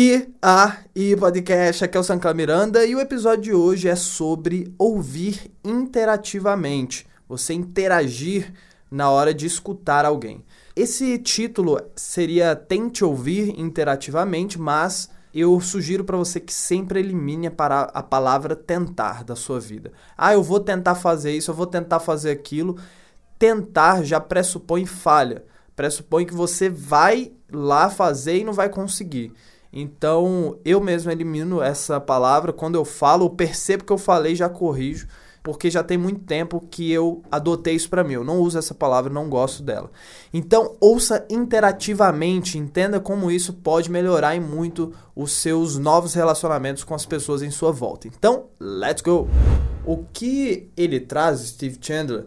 E a e podcast, aqui é o Sancla Miranda e o episódio de hoje é sobre ouvir interativamente, você interagir na hora de escutar alguém. Esse título seria Tente ouvir interativamente, mas eu sugiro para você que sempre elimine a palavra tentar da sua vida. Ah, eu vou tentar fazer isso, eu vou tentar fazer aquilo. Tentar já pressupõe falha, pressupõe que você vai lá fazer e não vai conseguir. Então, eu mesmo elimino essa palavra. Quando eu falo, eu percebo que eu falei, já corrijo, porque já tem muito tempo que eu adotei isso para mim. Eu não uso essa palavra, não gosto dela. Então, ouça interativamente, entenda como isso pode melhorar em muito os seus novos relacionamentos com as pessoas em sua volta. Então, let's go! O que ele traz, Steve Chandler,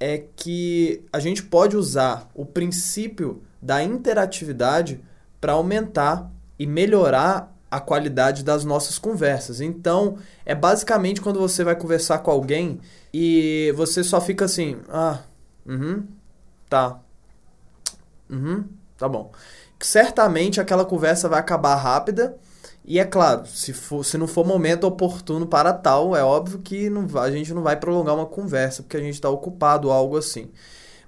é que a gente pode usar o princípio da interatividade para aumentar e melhorar a qualidade das nossas conversas. Então, é basicamente quando você vai conversar com alguém e você só fica assim, ah, uhum, tá, uhum, tá bom. Certamente aquela conversa vai acabar rápida e é claro, se, for, se não for momento oportuno para tal, é óbvio que não, a gente não vai prolongar uma conversa porque a gente está ocupado ou algo assim.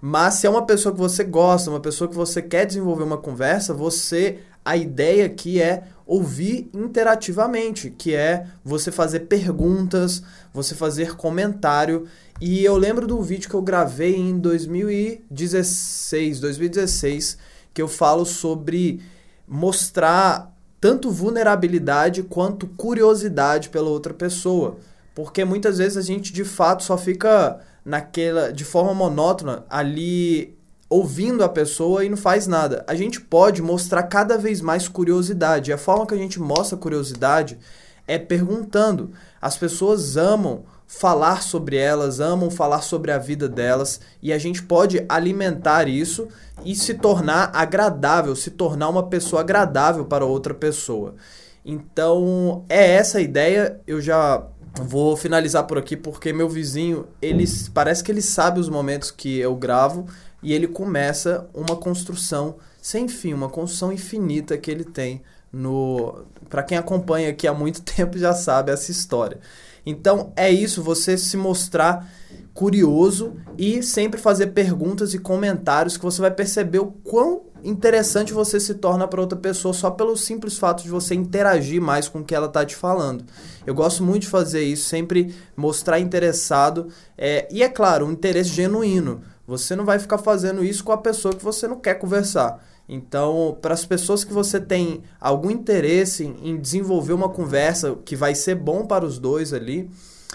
Mas se é uma pessoa que você gosta, uma pessoa que você quer desenvolver uma conversa, você a ideia aqui é ouvir interativamente, que é você fazer perguntas, você fazer comentário. E eu lembro do vídeo que eu gravei em 2016, 2016, que eu falo sobre mostrar tanto vulnerabilidade quanto curiosidade pela outra pessoa. Porque muitas vezes a gente de fato só fica naquela de forma monótona ali ouvindo a pessoa e não faz nada. A gente pode mostrar cada vez mais curiosidade. A forma que a gente mostra curiosidade é perguntando. As pessoas amam falar sobre elas, amam falar sobre a vida delas, e a gente pode alimentar isso e se tornar agradável, se tornar uma pessoa agradável para outra pessoa. Então, é essa a ideia. Eu já vou finalizar por aqui porque meu vizinho, ele parece que ele sabe os momentos que eu gravo e ele começa uma construção sem fim, uma construção infinita que ele tem no para quem acompanha aqui há muito tempo já sabe essa história. Então é isso, você se mostrar curioso e sempre fazer perguntas e comentários que você vai perceber o quão interessante você se torna para outra pessoa só pelo simples fato de você interagir mais com o que ela está te falando. Eu gosto muito de fazer isso, sempre mostrar interessado é, e é claro, um interesse genuíno. Você não vai ficar fazendo isso com a pessoa que você não quer conversar. Então, para as pessoas que você tem algum interesse em desenvolver uma conversa que vai ser bom para os dois ali,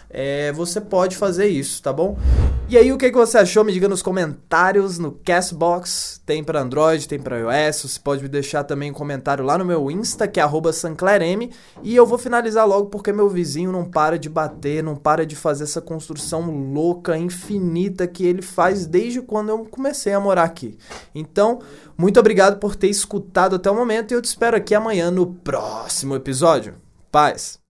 é, você pode fazer isso, tá bom? E aí, o que, que você achou? Me diga nos comentários no Castbox. Tem para Android, tem para iOS. Você pode me deixar também um comentário lá no meu Insta, que é sanclerm. E eu vou finalizar logo porque meu vizinho não para de bater, não para de fazer essa construção louca, infinita que ele faz desde quando eu comecei a morar aqui. Então, muito obrigado por ter escutado até o momento e eu te espero aqui amanhã no próximo episódio. Paz!